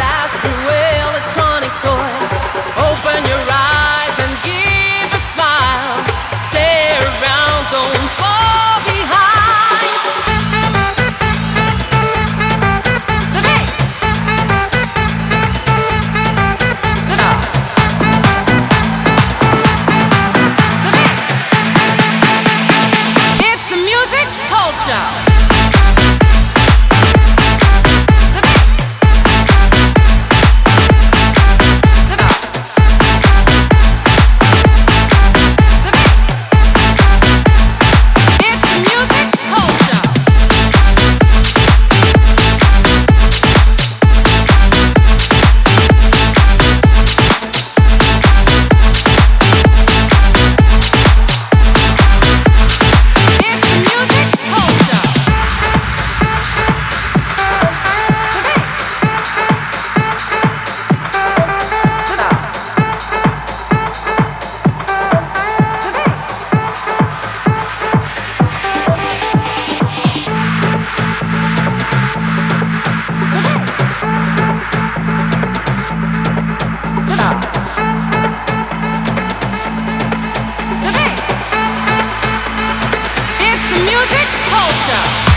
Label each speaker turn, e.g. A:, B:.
A: eyes electronic toy. Open your eyes and give a smile. Around, don't fall behind. The. The. The. It's music culture. music's culture.